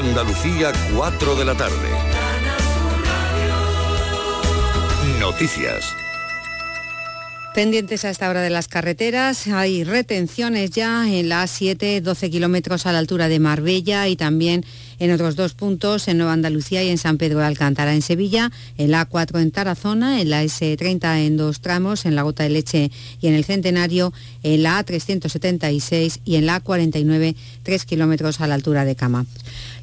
Andalucía, 4 de la tarde. Noticias. Pendientes a esta hora de las carreteras, hay retenciones ya en la A7, 12 kilómetros a la altura de Marbella y también en otros dos puntos, en Nueva Andalucía y en San Pedro de Alcántara. En Sevilla, en la A4 en Tarazona, en la S30 en dos tramos, en la Gota de Leche y en el Centenario, en la A376 y en la A49, 3 kilómetros a la altura de Cama.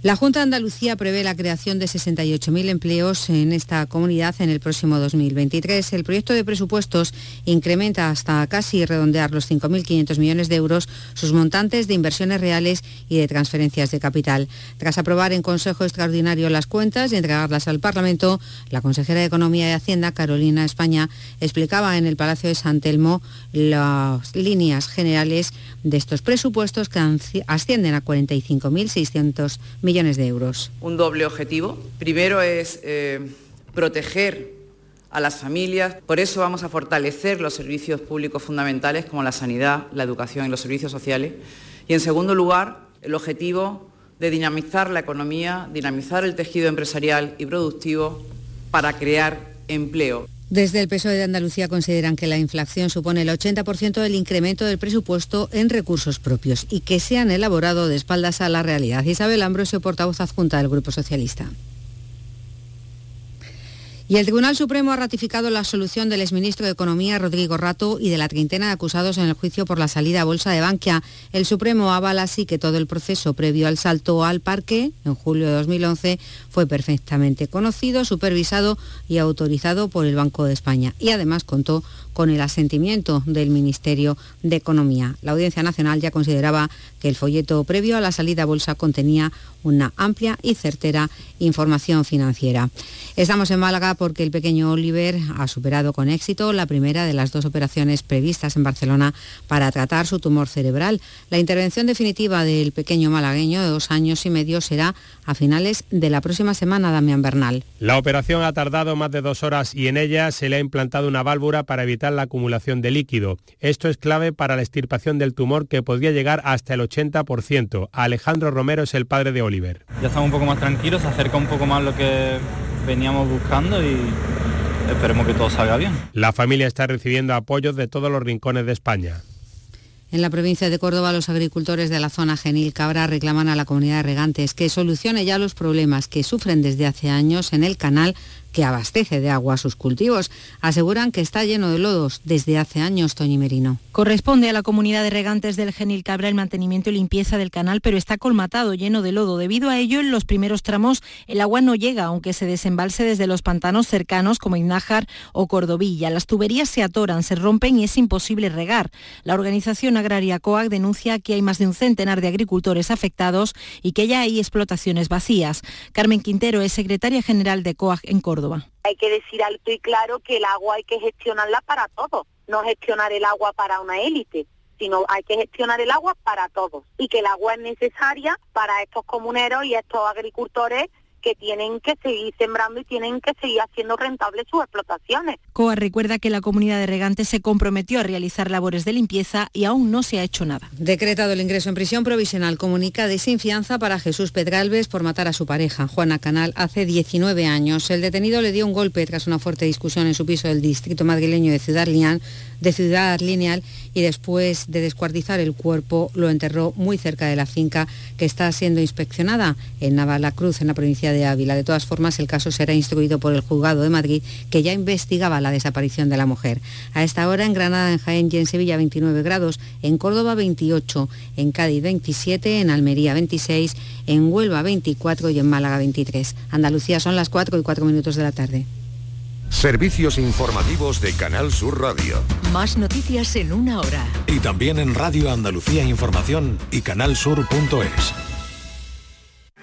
La Junta de Andalucía prevé la creación de 68.000 empleos en esta comunidad en el próximo 2023. El proyecto de presupuestos incrementa hasta casi redondear los 5.500 millones de euros sus montantes de inversiones reales y de transferencias de capital. Tras aprobar en Consejo Extraordinario las cuentas y entregarlas al Parlamento, la consejera de Economía y Hacienda, Carolina España, explicaba en el Palacio de San Telmo las líneas generales de estos presupuestos que ascienden a 45.600 millones de euros. Un doble objetivo. Primero es eh, proteger a las familias. Por eso vamos a fortalecer los servicios públicos fundamentales como la sanidad, la educación y los servicios sociales. Y en segundo lugar, el objetivo de dinamizar la economía, dinamizar el tejido empresarial y productivo para crear empleo. Desde el PSOE de Andalucía consideran que la inflación supone el 80% del incremento del presupuesto en recursos propios y que se han elaborado de espaldas a la realidad. Isabel Ambrosio, portavoz adjunta del Grupo Socialista. Y el Tribunal Supremo ha ratificado la solución del exministro de Economía, Rodrigo Rato, y de la treintena de acusados en el juicio por la salida a bolsa de Bankia. El Supremo avala así que todo el proceso previo al salto al parque, en julio de 2011, fue perfectamente conocido, supervisado y autorizado por el Banco de España. Y además contó con el asentimiento del Ministerio de Economía. La Audiencia Nacional ya consideraba que el folleto previo a la salida a bolsa contenía una amplia y certera información financiera. Estamos en Málaga porque el pequeño Oliver ha superado con éxito la primera de las dos operaciones previstas en Barcelona para tratar su tumor cerebral. La intervención definitiva del pequeño malagueño de dos años y medio será a finales de la próxima semana, Damián Bernal. La operación ha tardado más de dos horas y en ella se le ha implantado una válvula para evitar la acumulación de líquido. Esto es clave para la extirpación del tumor que podría llegar hasta el 80%. Alejandro Romero es el padre de Oliver. Ya estamos un poco más tranquilos, se acerca un poco más lo que veníamos buscando y esperemos que todo salga bien. La familia está recibiendo apoyos de todos los rincones de España. En la provincia de Córdoba, los agricultores de la zona Genil Cabra reclaman a la comunidad de regantes que solucione ya los problemas que sufren desde hace años en el canal que abastece de agua sus cultivos. Aseguran que está lleno de lodos desde hace años, Toñi Merino. Corresponde a la comunidad de regantes del Genil Cabra el mantenimiento y limpieza del canal, pero está colmatado, lleno de lodo. Debido a ello, en los primeros tramos el agua no llega, aunque se desembalse desde los pantanos cercanos como Iznájar o Cordovilla. Las tuberías se atoran, se rompen y es imposible regar. La organización agraria COAC denuncia que hay más de un centenar de agricultores afectados y que ya hay explotaciones vacías. Carmen Quintero es secretaria general de COAG en Córdoba. Hay que decir alto y claro que el agua hay que gestionarla para todos, no gestionar el agua para una élite sino hay que gestionar el agua para todos. Y que el agua es necesaria para estos comuneros y estos agricultores que tienen que seguir sembrando y tienen que seguir haciendo rentables sus explotaciones. COA recuerda que la comunidad de regantes se comprometió a realizar labores de limpieza y aún no se ha hecho nada. Decretado el ingreso en prisión provisional, comunica de sin fianza para Jesús Pedralbes por matar a su pareja, Juana Canal, hace 19 años. El detenido le dio un golpe tras una fuerte discusión en su piso del distrito madrileño de Ciudad Lineal, de Ciudad Lineal y después de descuartizar el cuerpo lo enterró muy cerca de la finca que está siendo inspeccionada en Navalacruz, en la provincia de Ávila. De todas formas, el caso será instruido por el juzgado de Madrid, que ya investigaba la desaparición de la mujer. A esta hora en Granada, en Jaén y en Sevilla 29 grados, en Córdoba 28, en Cádiz 27, en Almería 26, en Huelva 24 y en Málaga 23. Andalucía son las 4 y 4 minutos de la tarde. Servicios informativos de Canal Sur Radio. Más noticias en una hora. Y también en Radio Andalucía Información y canalsur.es.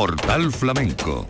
Portal Flamenco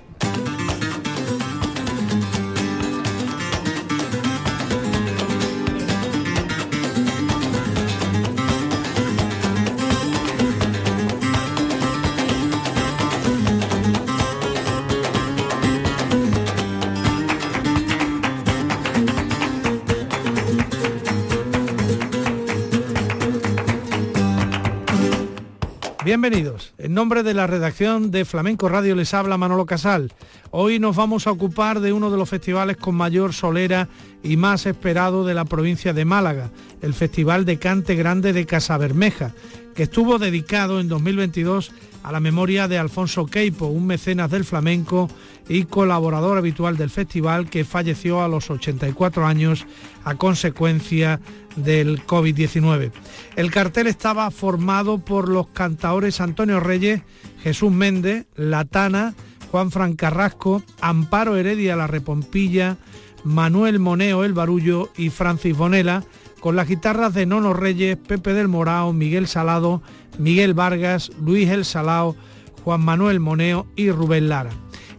Bienvenidos. En nombre de la redacción de Flamenco Radio les habla Manolo Casal. Hoy nos vamos a ocupar de uno de los festivales con mayor solera y más esperado de la provincia de Málaga, el Festival de Cante Grande de Casabermeja, que estuvo dedicado en 2022 a la memoria de Alfonso Queipo, un mecenas del flamenco y colaborador habitual del festival que falleció a los 84 años a consecuencia del COVID-19. El cartel estaba formado por los cantaores Antonio Reyes, Jesús Méndez, Latana, Juan Fran Carrasco, Amparo Heredia La Repompilla, Manuel Moneo El Barullo y Francis Bonela, con las guitarras de Nono Reyes, Pepe del Morao, Miguel Salado, Miguel Vargas, Luis El Salao, Juan Manuel Moneo y Rubén Lara.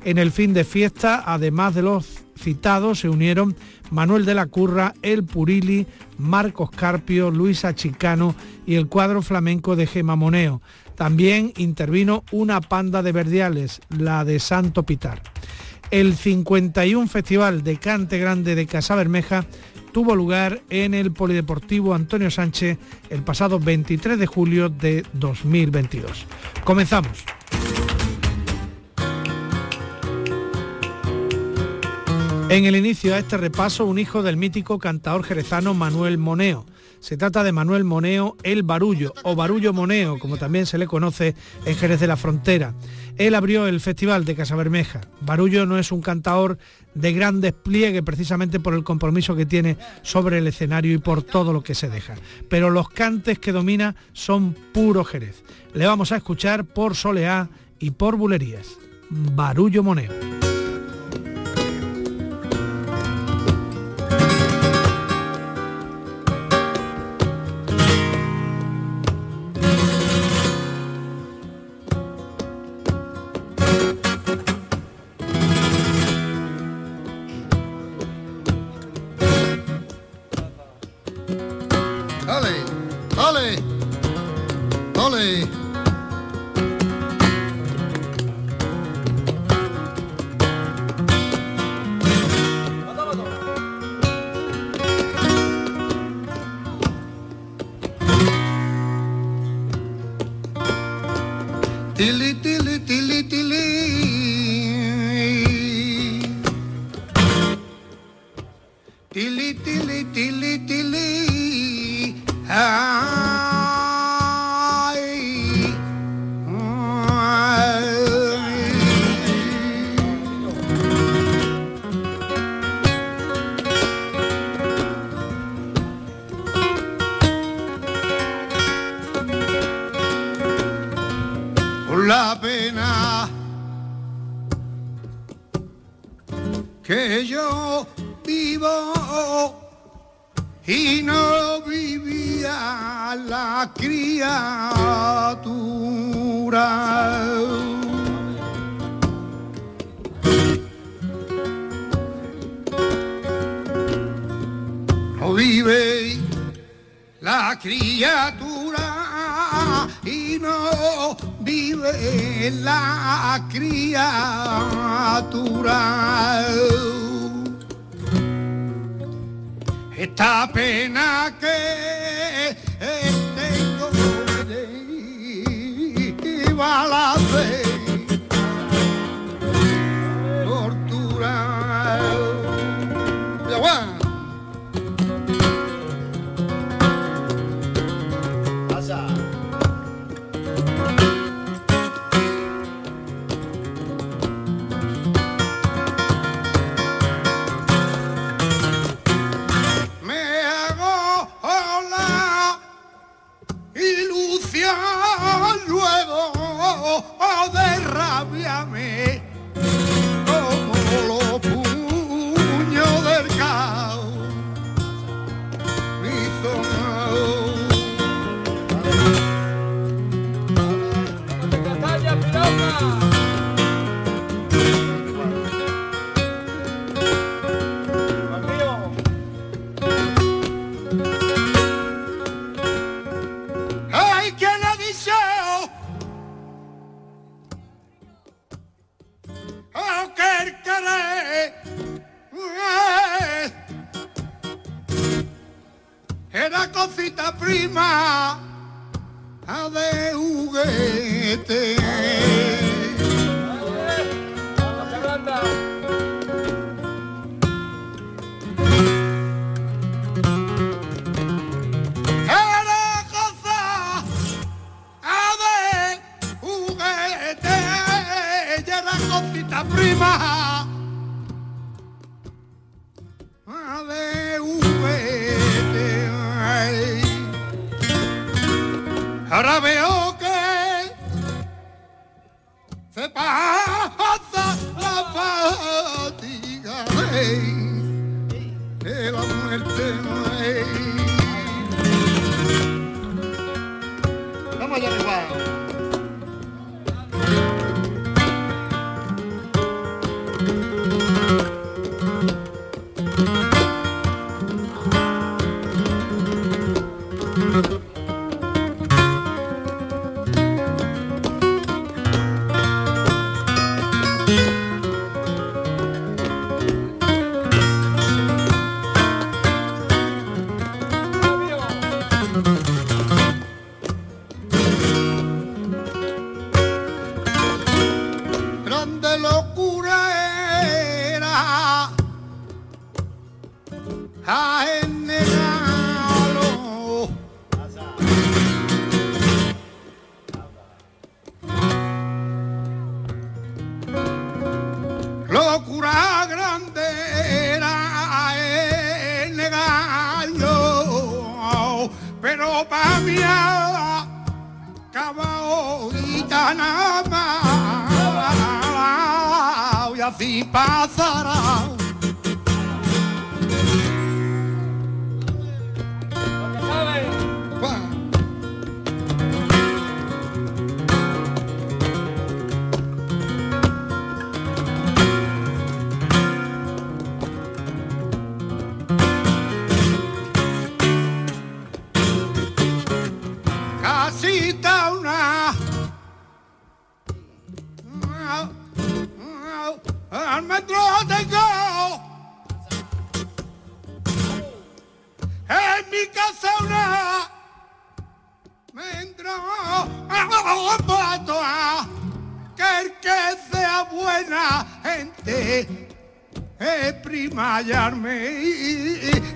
En el fin de fiesta, además de los citados, se unieron Manuel de la Curra, El Purili, Marcos Carpio, Luisa Chicano y el cuadro flamenco de Gema Moneo. También intervino una panda de verdiales, la de Santo Pitar. El 51 Festival de Cante Grande de Casa Bermeja tuvo lugar en el Polideportivo Antonio Sánchez el pasado 23 de julio de 2022. Comenzamos. En el inicio a este repaso, un hijo del mítico cantador jerezano Manuel Moneo. Se trata de Manuel Moneo el Barullo, o Barullo Moneo, como también se le conoce en Jerez de la Frontera. Él abrió el Festival de Casabermeja. Barullo no es un cantador de gran despliegue precisamente por el compromiso que tiene sobre el escenario y por todo lo que se deja. Pero los cantes que domina son puro Jerez. Le vamos a escuchar por Soleá y por Bulerías. Barullo Moneo.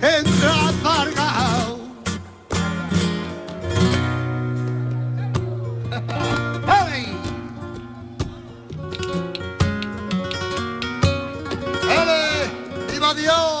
Entra zargao ¡Hey! ¡Dale! ¡Viva Dios!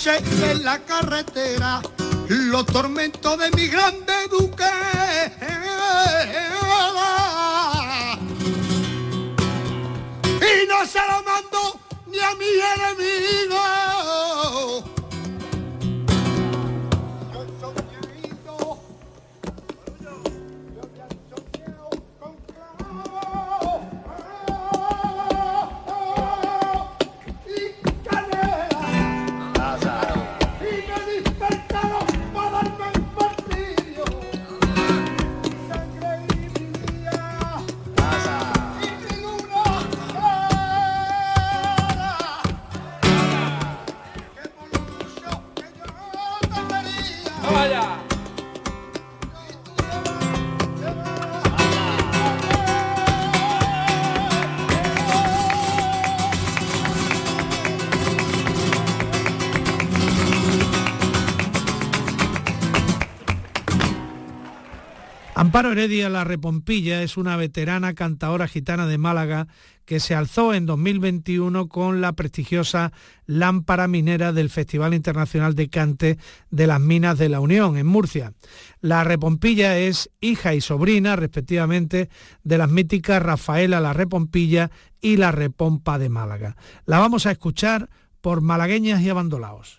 Noche en la carretera, los tormentos de mi grande duque. Y no se lo mando ni a mi enemigo. Amparo Heredia La Repompilla es una veterana cantadora gitana de Málaga que se alzó en 2021 con la prestigiosa lámpara minera del Festival Internacional de Cante de las Minas de la Unión en Murcia. La Repompilla es hija y sobrina, respectivamente, de las míticas Rafaela La Repompilla y La Repompa de Málaga. La vamos a escuchar por malagueñas y abandolaos.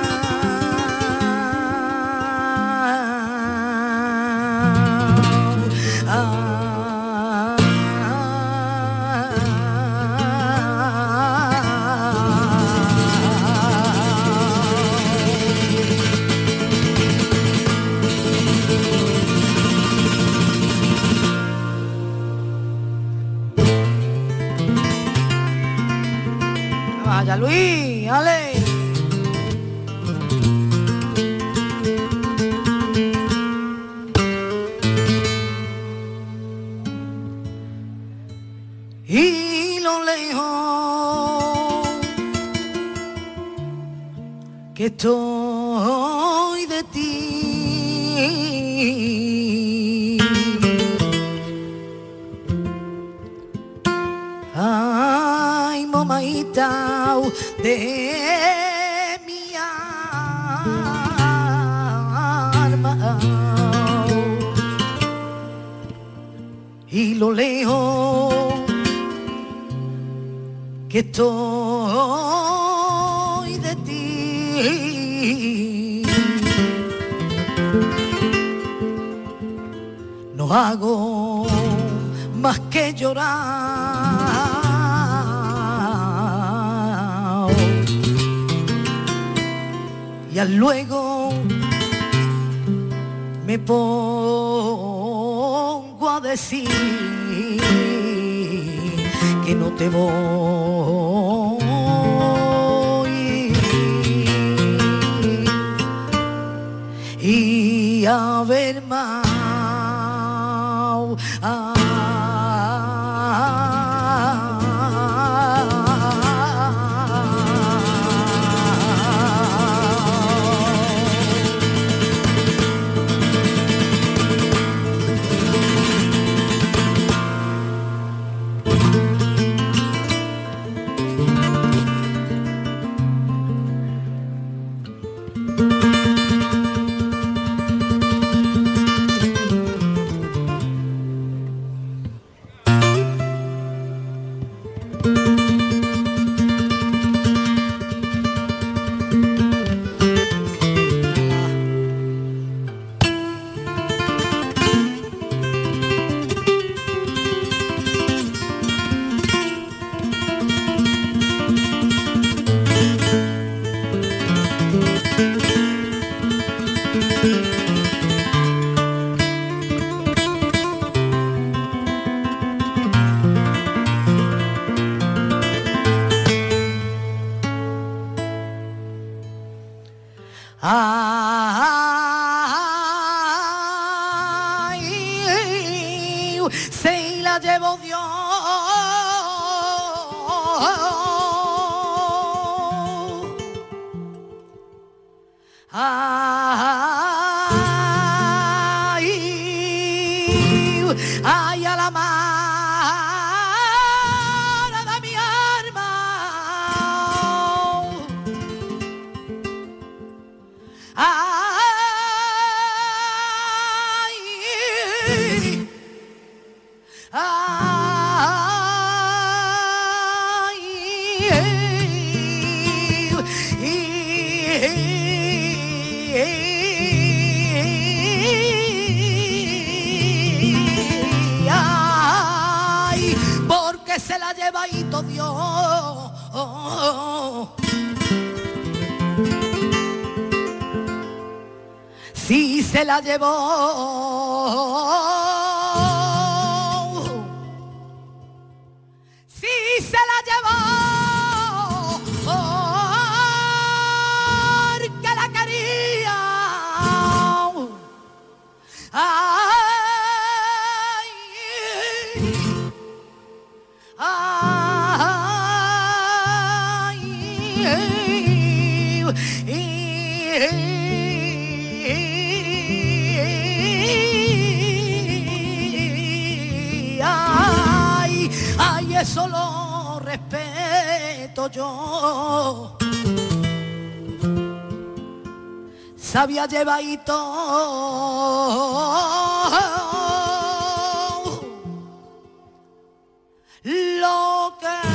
Luis, ale. Y lejos que estoy. de Ay, porque se la lleva y todo Dios. Si se la llevó. Si se la llevó. Sabía llevadito. Lo que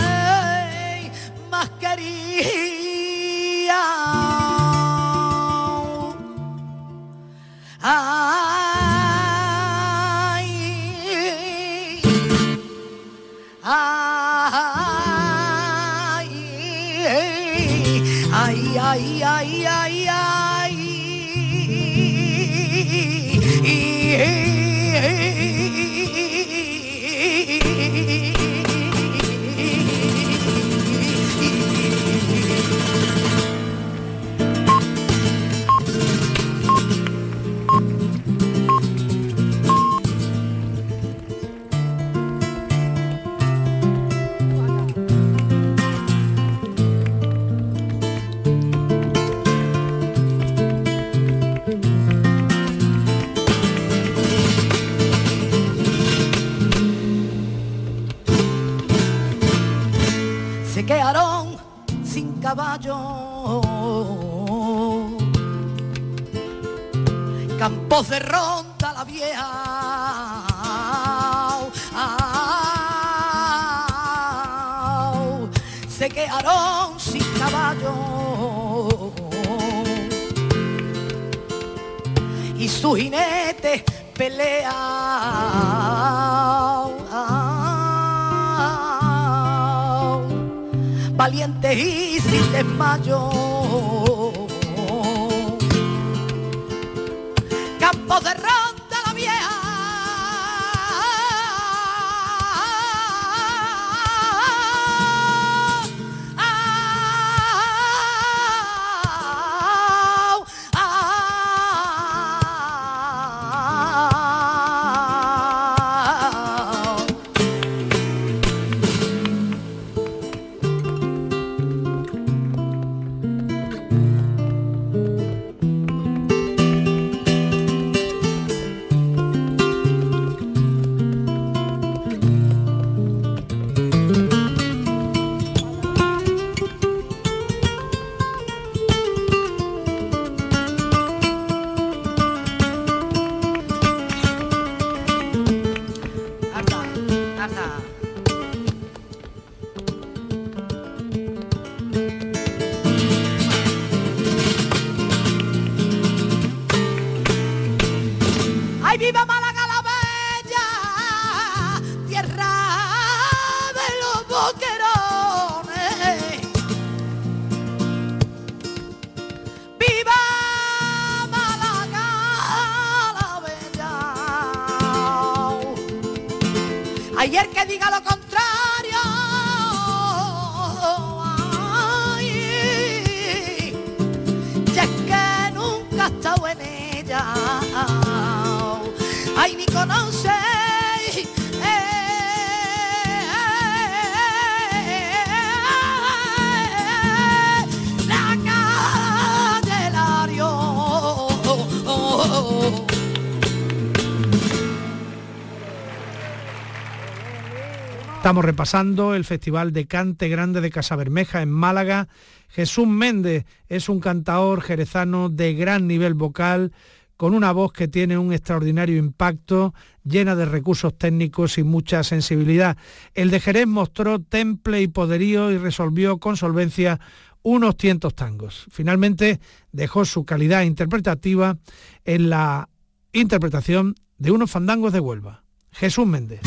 ay, ay, ay, caballo. Campos de ronda la vieja. Se quedaron sin caballo. Y su jinete pelea. valiente y sin desmayo. Viva Estamos repasando el Festival de Cante Grande de Casabermeja en Málaga. Jesús Méndez es un cantaor jerezano de gran nivel vocal, con una voz que tiene un extraordinario impacto, llena de recursos técnicos y mucha sensibilidad. El de Jerez mostró temple y poderío y resolvió con solvencia unos cientos tangos. Finalmente dejó su calidad interpretativa en la interpretación de unos fandangos de Huelva. Jesús Méndez.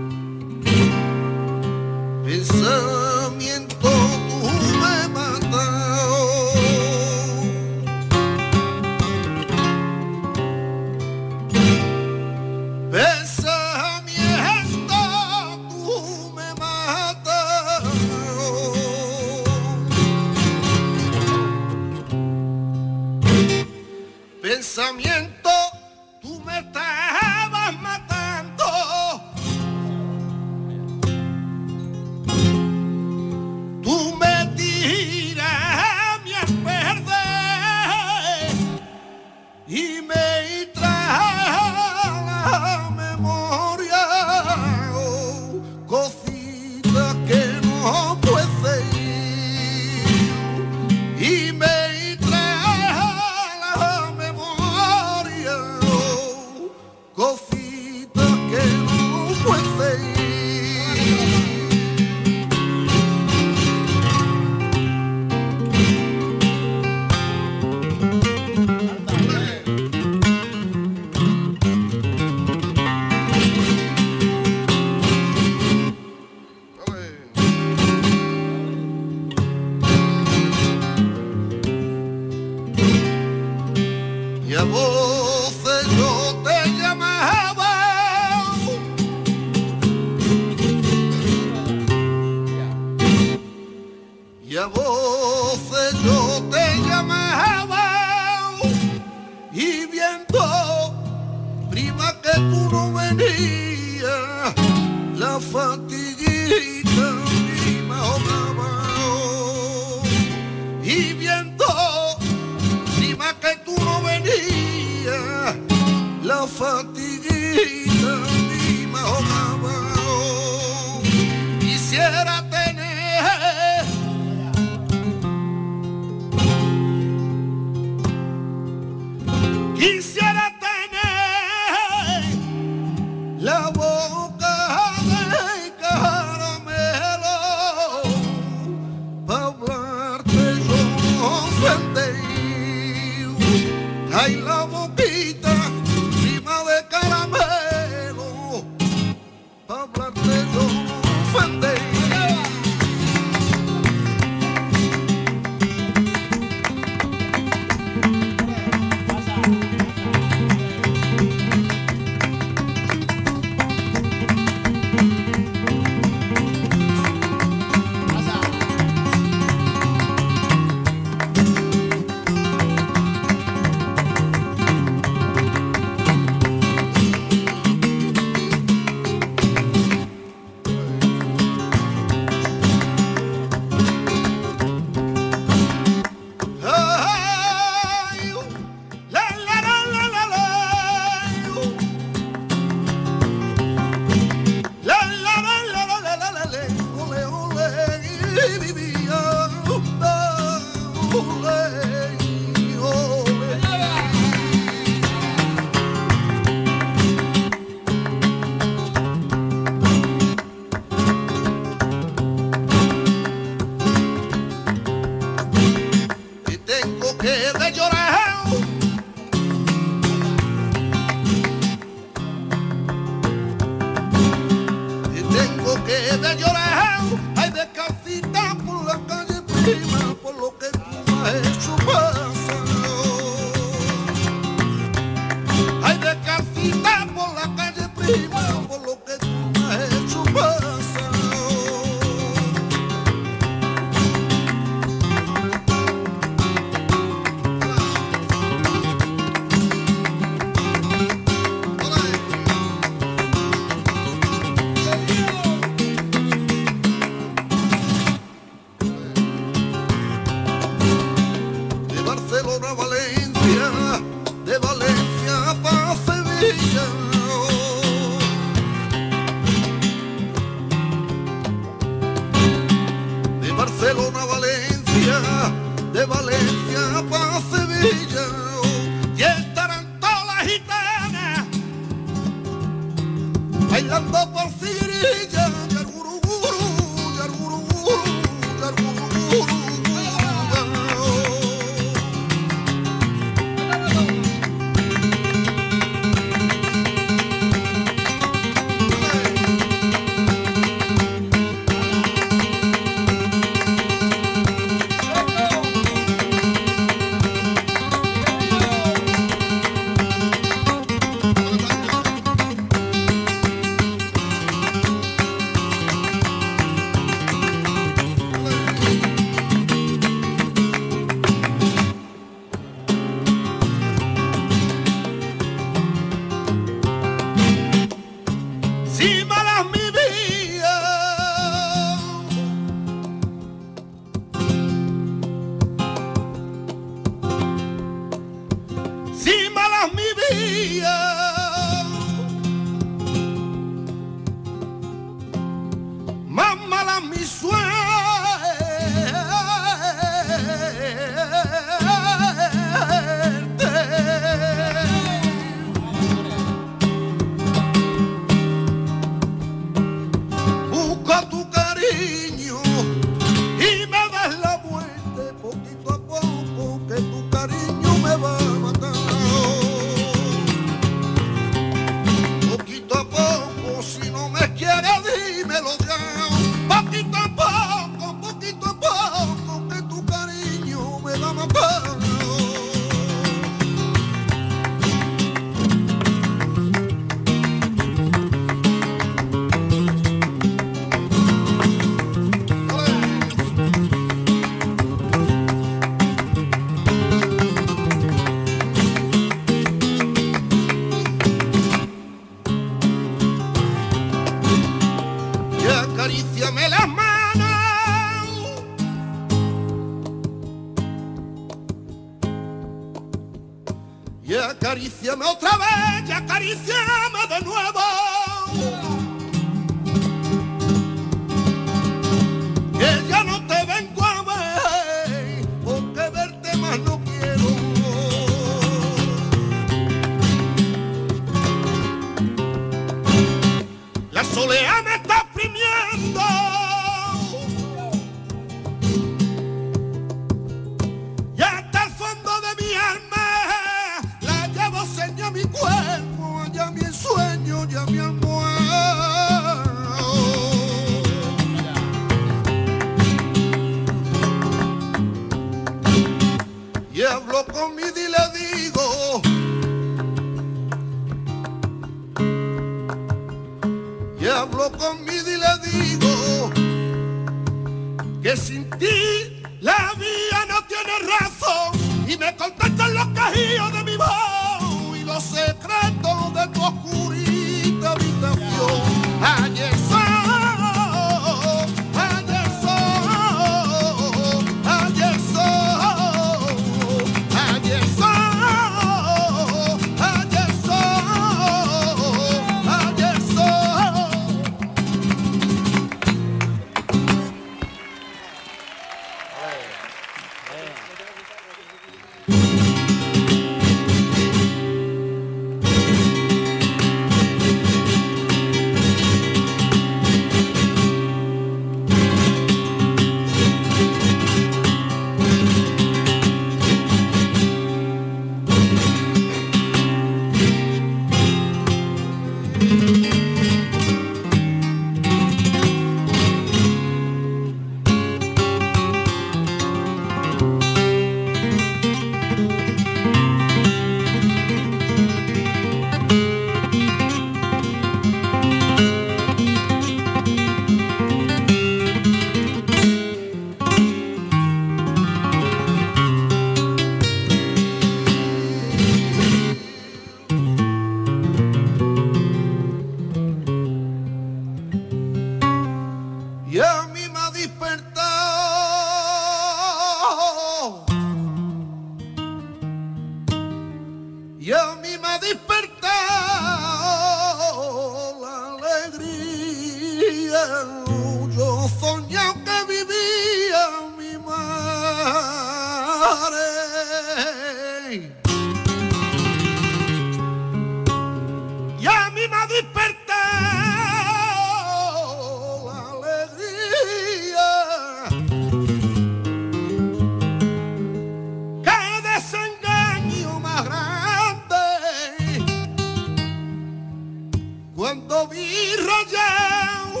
Rayado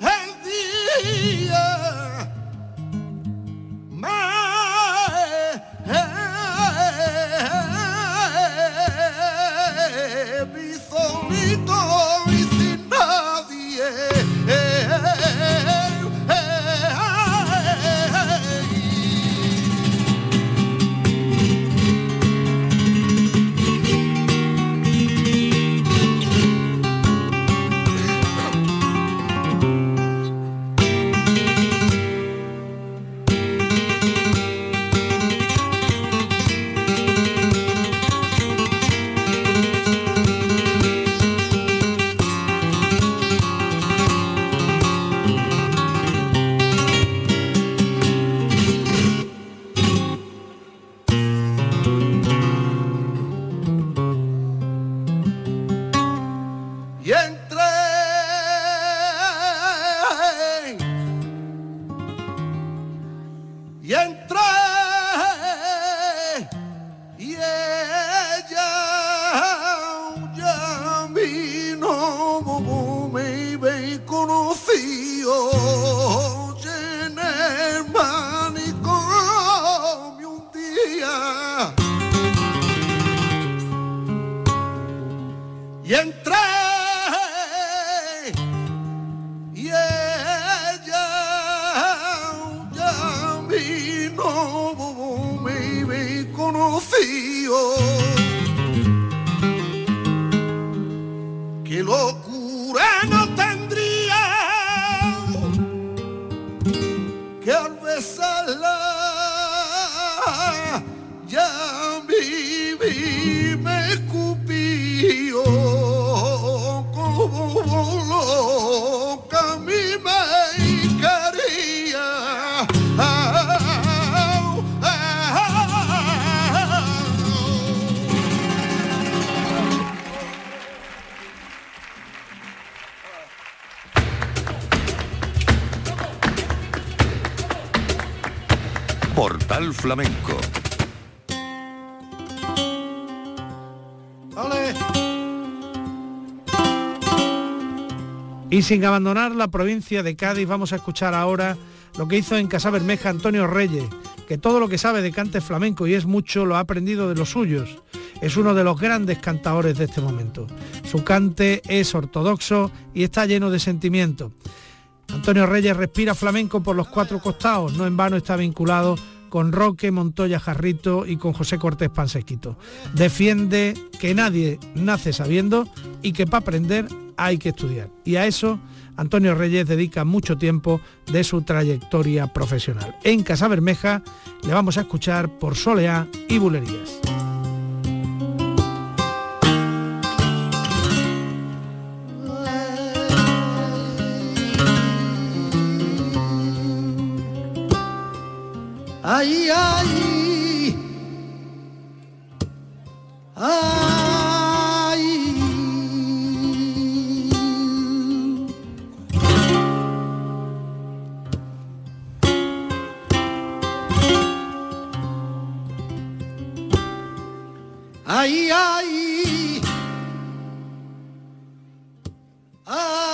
el día, Ya viví, Flamenco Y sin abandonar la provincia de Cádiz, vamos a escuchar ahora lo que hizo en Casa Bermeja Antonio Reyes, que todo lo que sabe de cante flamenco y es mucho lo ha aprendido de los suyos. Es uno de los grandes cantadores de este momento. Su cante es ortodoxo y está lleno de sentimiento. Antonio Reyes respira flamenco por los cuatro costados, no en vano está vinculado con Roque Montoya Jarrito y con José Cortés Pansesquito. Defiende que nadie nace sabiendo y que para aprender hay que estudiar. Y a eso Antonio Reyes dedica mucho tiempo de su trayectoria profesional. En Casa Bermeja le vamos a escuchar por Soleá y Bulerías. Ay, ay, ay. Ay, ay. Ay.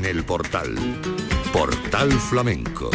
En el portal. Portal Flamenco.